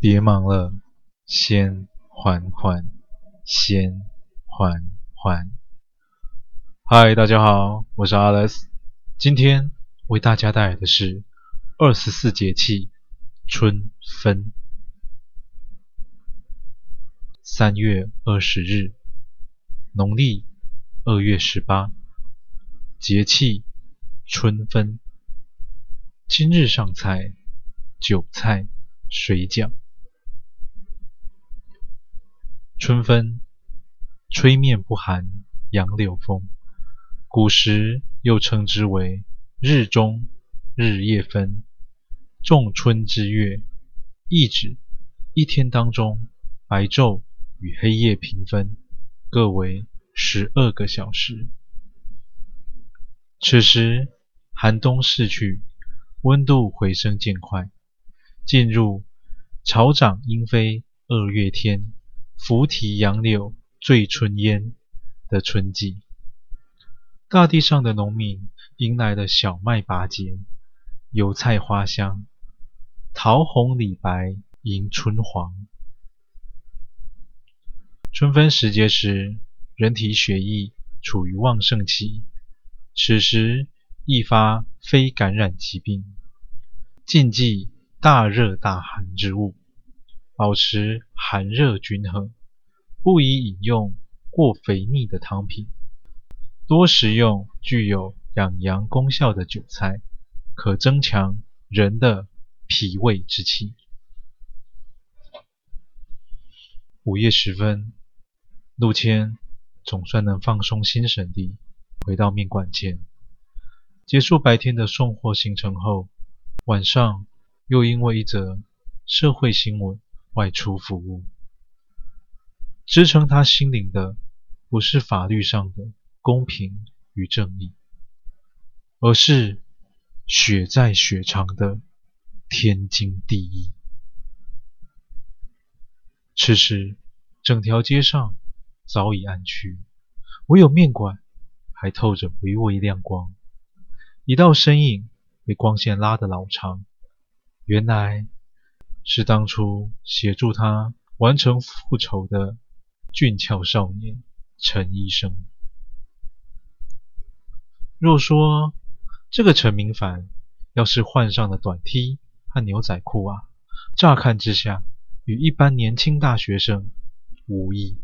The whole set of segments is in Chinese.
别忙了，先缓缓，先缓缓。嗨，大家好，我是 Alex，今天为大家带来的是二十四节气春分。三月二十日，农历二月十八，节气春分。今日上菜，韭菜水饺。春分，吹面不寒杨柳风，古时又称之为日中日夜分，仲春之月，意指一天当中白昼与黑夜平分，各为十二个小时。此时寒冬逝去，温度回升渐快，进入草长莺飞二月天。拂堤杨柳醉春烟的春季，大地上的农民迎来了小麦拔节，油菜花香，桃红李白迎春黄。春分时节时，人体血液处于旺盛期，此时易发非感染疾病，禁忌大热大寒之物。保持寒热均衡，不宜饮用过肥腻的汤品，多食用具有养阳功效的韭菜，可增强人的脾胃之气。午夜时分，陆谦总算能放松心神地回到面馆前，结束白天的送货行程后，晚上又因为一则社会新闻。外出服务，支撑他心灵的不是法律上的公平与正义，而是血债血偿的天经地义。此时，整条街上早已暗去，唯有面馆还透着微微亮光，一道身影被光线拉得老长，原来。是当初协助他完成复仇的俊俏少年陈医生。若说这个陈明凡要是换上了短 T 和牛仔裤啊，乍看之下与一般年轻大学生无异。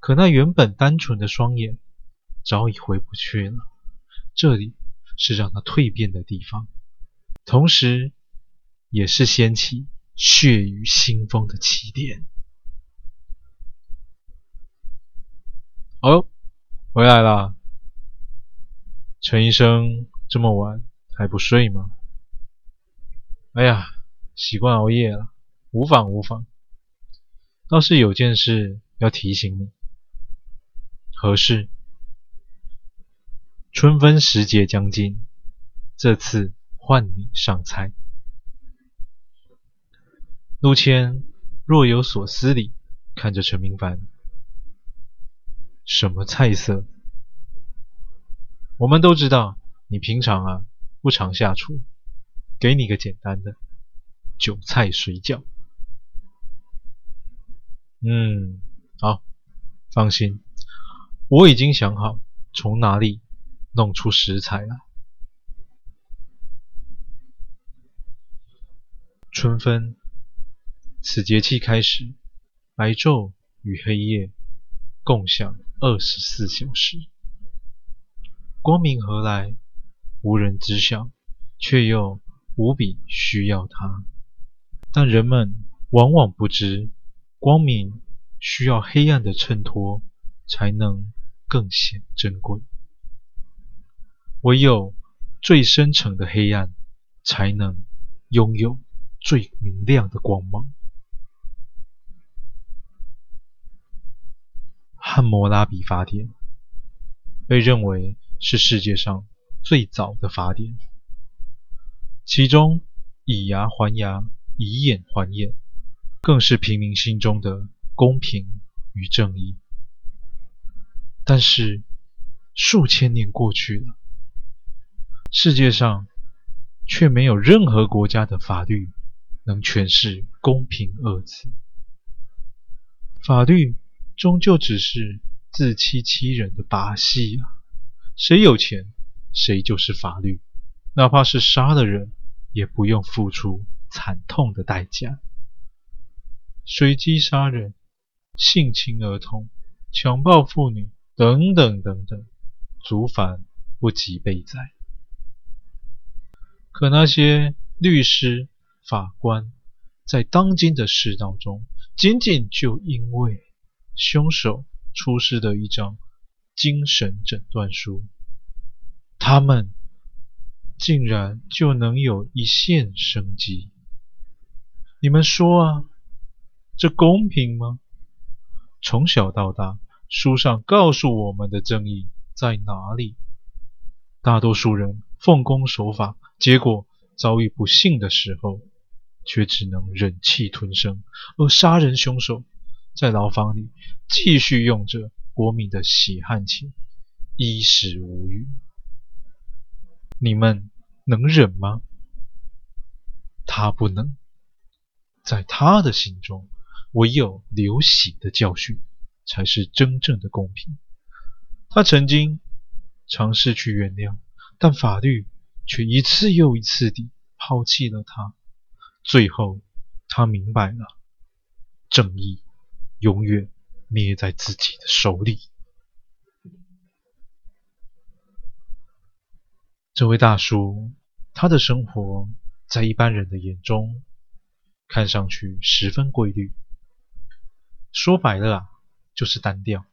可那原本单纯的双眼早已回不去了。这里是让他蜕变的地方，同时。也是掀起血雨腥风的起点。哦，回来了，陈医生，这么晚还不睡吗？哎呀，习惯熬夜了，无妨无妨。倒是有件事要提醒你。何事？春分时节将近，这次换你上菜。陆谦若有所思地看着陈明凡：“什么菜色？我们都知道你平常啊不常下厨，给你个简单的韭菜水饺。”嗯，好，放心，我已经想好从哪里弄出食材了。春分。此节气开始，白昼与黑夜共享二十四小时。光明何来？无人知晓，却又无比需要它。但人们往往不知，光明需要黑暗的衬托，才能更显珍贵。唯有最深沉的黑暗，才能拥有最明亮的光芒。汉谟拉比法典被认为是世界上最早的法典，其中以牙还牙，以眼还眼，更是平民心中的公平与正义。但是数千年过去了，世界上却没有任何国家的法律能诠释“公平”二字。法律终究只是自欺欺人的把戏啊！谁有钱，谁就是法律，哪怕是杀了人，也不用付出惨痛的代价。随机杀人、性侵儿童、强暴妇女等等等等，族繁不及被宰。可那些律师、法官，在当今的世道中，仅仅就因为凶手出示的一张精神诊断书，他们竟然就能有一线生机？你们说啊，这公平吗？从小到大，书上告诉我们的正义在哪里？大多数人奉公守法，结果遭遇不幸的时候，却只能忍气吞声；而杀人凶手在牢房里继续用着国民的血汗钱，衣食无虞。你们能忍吗？他不能。在他的心中，唯有流血的教训才是真正的公平。他曾经。尝试去原谅，但法律却一次又一次地抛弃了他。最后，他明白了，正义永远捏在自己的手里。这位大叔，他的生活在一般人的眼中看上去十分规律，说白了啊，就是单调。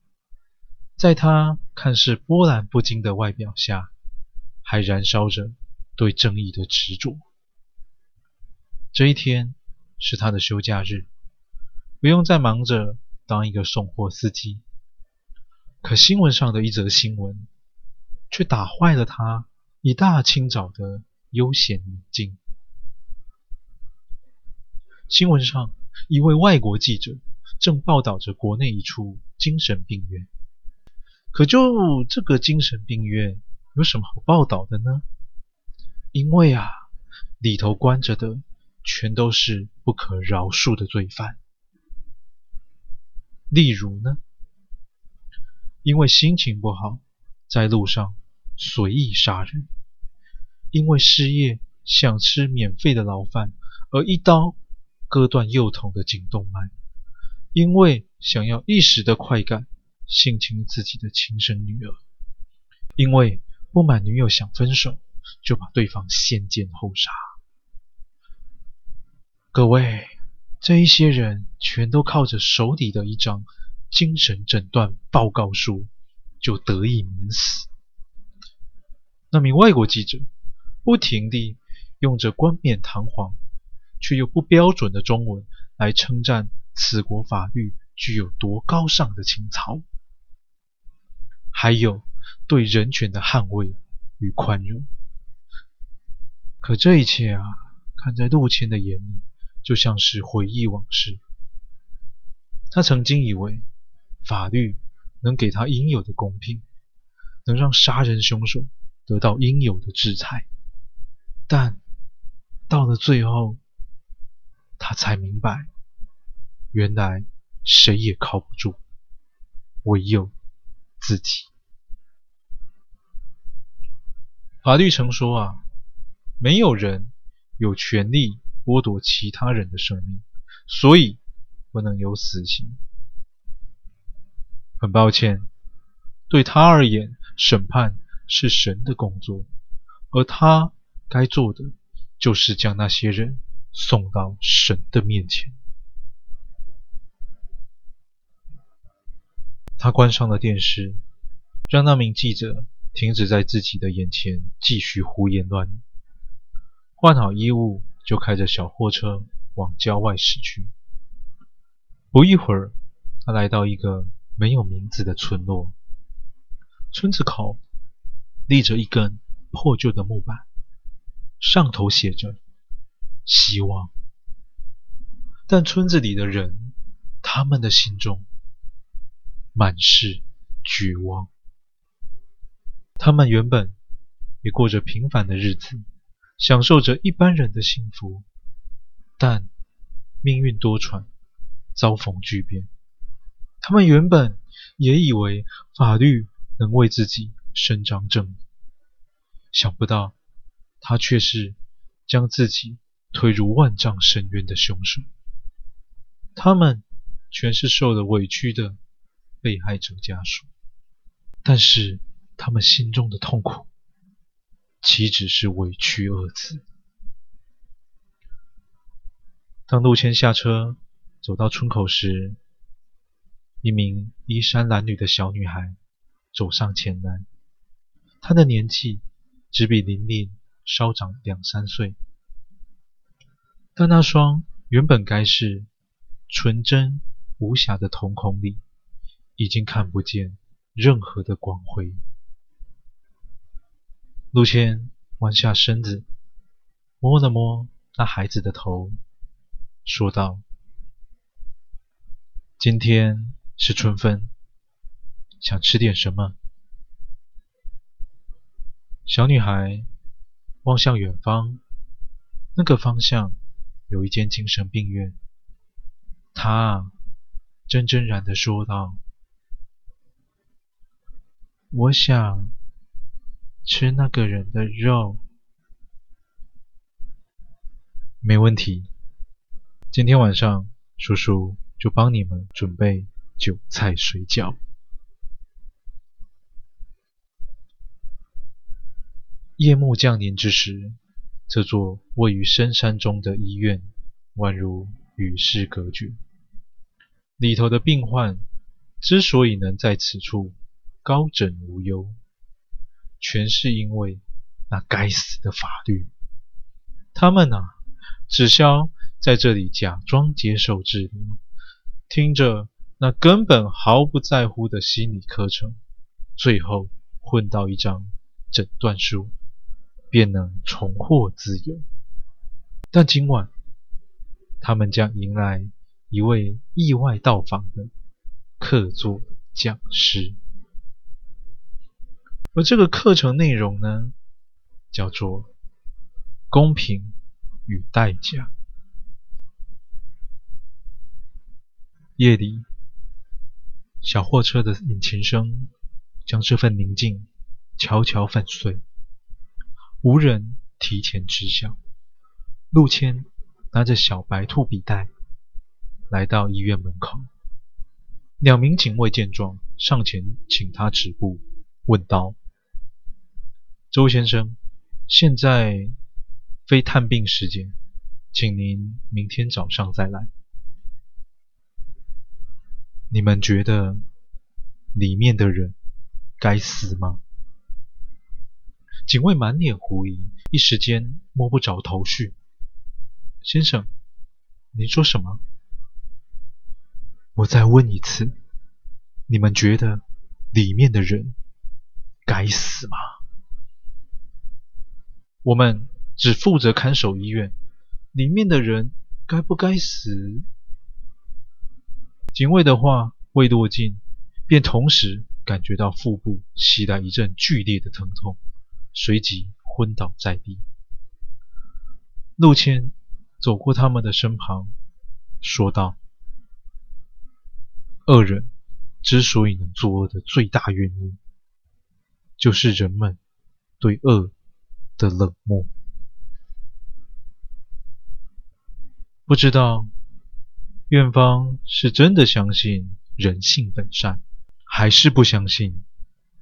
在他看似波澜不惊的外表下，还燃烧着对正义的执着。这一天是他的休假日，不用再忙着当一个送货司机。可新闻上的一则新闻，却打坏了他一大清早的悠闲宁静。新闻上，一位外国记者正报道着国内一处精神病院。可就这个精神病院有什么好报道的呢？因为啊，里头关着的全都是不可饶恕的罪犯。例如呢，因为心情不好，在路上随意杀人；因为失业想吃免费的牢饭，而一刀割断幼童的颈动脉；因为想要一时的快感。性侵自己的亲生女儿，因为不满女友想分手，就把对方先奸后杀。各位，这一些人全都靠着手底的一张精神诊断报告书，就得以免死。那名外国记者不停地用着冠冕堂皇却又不标准的中文来称赞此国法律具有多高尚的情操。还有对人权的捍卫与宽容，可这一切啊，看在陆谦的眼里，就像是回忆往事。他曾经以为法律能给他应有的公平，能让杀人凶手得到应有的制裁，但到了最后，他才明白，原来谁也靠不住，唯有自己。法律曾说啊，没有人有权利剥夺其他人的生命，所以不能有死刑。很抱歉，对他而言，审判是神的工作，而他该做的就是将那些人送到神的面前。他关上了电视，让那名记者停止在自己的眼前继续胡言乱语，换好衣物就开着小货车往郊外驶去。不一会儿，他来到一个没有名字的村落，村子口立着一根破旧的木板，上头写着“希望”，但村子里的人，他们的心中满是绝望。他们原本也过着平凡的日子，享受着一般人的幸福，但命运多舛，遭逢巨变。他们原本也以为法律能为自己伸张正义，想不到他却是将自己推入万丈深渊的凶手。他们全是受了委屈的被害者家属，但是他们心中的痛苦，岂止是委屈二字？当陆谦下车走到村口时，一名衣衫褴褛的小女孩走上前来。她的年纪只比玲玲稍长两三岁，但那双原本该是纯真无瑕的瞳孔里，已经看不见任何的光辉。陆谦弯下身子，摸了摸那孩子的头。说道：“今天是春分，想吃点什么？”小女孩望向远方，那个方向有一间精神病院。她怔怔然地说道：“我想吃那个人的肉。”没问题。今天晚上，叔叔就帮你们准备韭菜水饺。夜幕降临之时，这座位于深山中的医院宛如与世隔绝。里头的病患之所以能在此处高枕无忧，全是因为那该死的法律。他们啊，只消。在这里假装接受治疗，听着那根本毫不在乎的心理课程，最后混到一张诊断书，便能重获自由。但今晚，他们将迎来一位意外到访的客座讲师，而这个课程内容呢，叫做“公平与代价”。夜里，小货车的引擎声将这份宁静悄悄粉碎，无人提前知晓。陆谦拿着小白兔笔袋来到医院门口，两名警卫见状上前请他止步，问道：“周先生，现在非探病时间，请您明天早上再来。”你们觉得里面的人该死吗？警卫满脸狐疑，一时间摸不着头绪。先生，您说什么？我再问一次，你们觉得里面的人该死吗？我们只负责看守医院，里面的人该不该死？警卫的话未落尽，便同时感觉到腹部袭来一阵剧烈的疼痛，随即昏倒在地。陆谦走过他们的身旁，说道：“恶人之所以能作恶的最大原因，就是人们对恶的冷漠。不知道。”院方是真的相信人性本善，还是不相信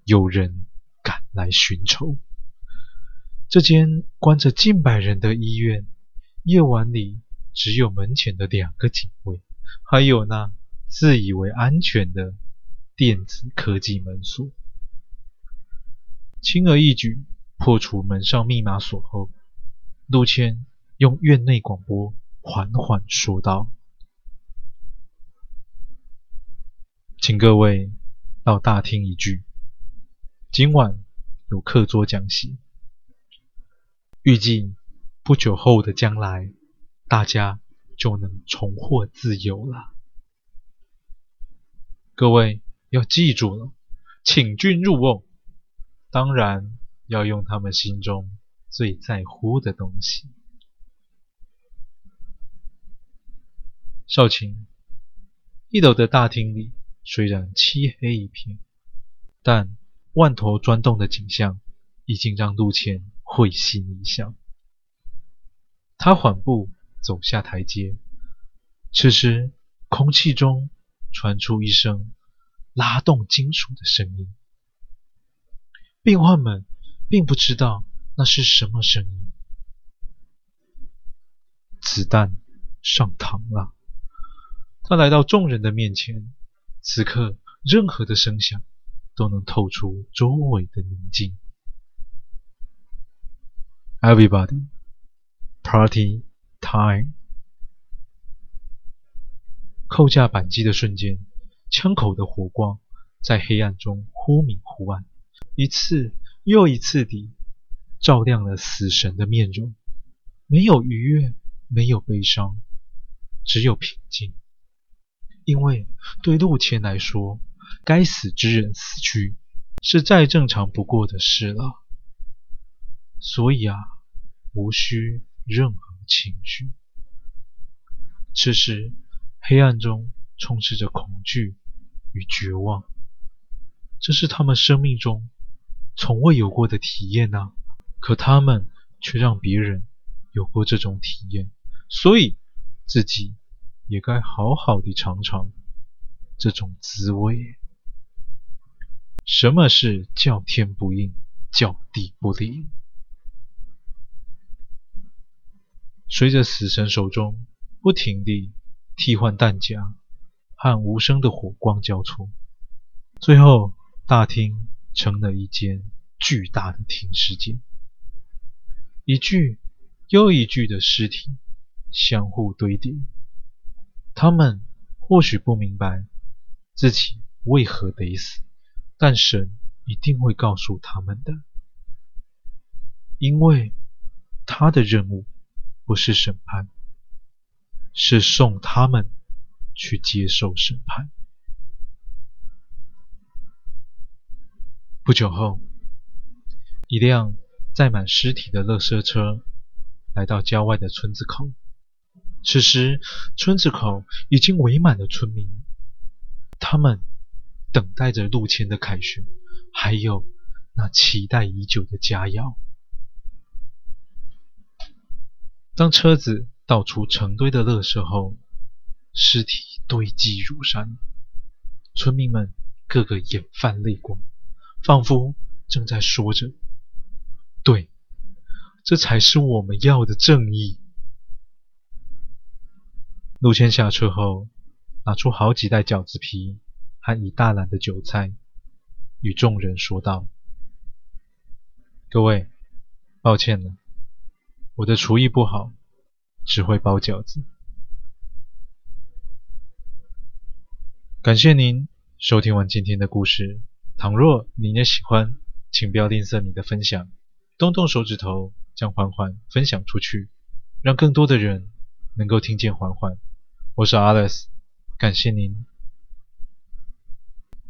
有人敢来寻仇？这间关着近百人的医院，夜晚里只有门前的两个警卫，还有那自以为安全的电子科技门锁。轻而易举破除门上密码锁后，陆谦用院内广播缓缓说道。请各位到大厅一聚，今晚有课桌讲习，预计不久后的将来，大家就能重获自由了。各位要记住了，请君入瓮，当然要用他们心中最在乎的东西。少卿，一楼的大厅里虽然漆黑一片，但万头钻动的景象已经让陆谦会心一笑。他缓步走下台阶，此时空气中传出一声拉动金属的声音。病患们并不知道那是什么声音。子弹上膛了。他来到众人的面前，此刻任何的声响都能透出周围的宁静。Everybody, party time！扣下扳机的瞬间，枪口的火光在黑暗中忽明忽暗，一次又一次地照亮了死神的面容。没有愉悦，没有悲伤，只有平静。因为对陆谦来说，该死之人死去是再正常不过的事了，所以啊，无需任何情绪。此时，黑暗中充斥着恐惧与绝望，这是他们生命中从未有过的体验呐。可他们却让别人有过这种体验，所以自己。也该好好的尝尝这种滋味。什么是叫天不应，叫地不灵？随着死神手中不停地替换弹夹和无声的火光交错，最后大厅成了一间巨大的停尸间，一具又一具的尸体相互堆叠。他们或许不明白自己为何得死，但神一定会告诉他们的，因为他的任务不是审判，是送他们去接受审判。不久后，一辆载满尸体的垃圾车来到郊外的村子口。此时，村子口已经围满了村民，他们等待着陆谦的凯旋，还有那期待已久的佳肴。当车子倒出成堆的垃圾后，尸体堆积如山，村民们个个眼泛泪光，仿佛正在说着：“对，这才是我们要的正义。”陆谦下车后，拿出好几袋饺子皮和一大篮的韭菜，与众人说道：“各位，抱歉了，我的厨艺不好，只会包饺子。感谢您收听完今天的故事。倘若你也喜欢，请不要吝啬你的分享，动动手指头将环环分享出去，让更多的人能够听见环环。”我是 Alice，感谢您。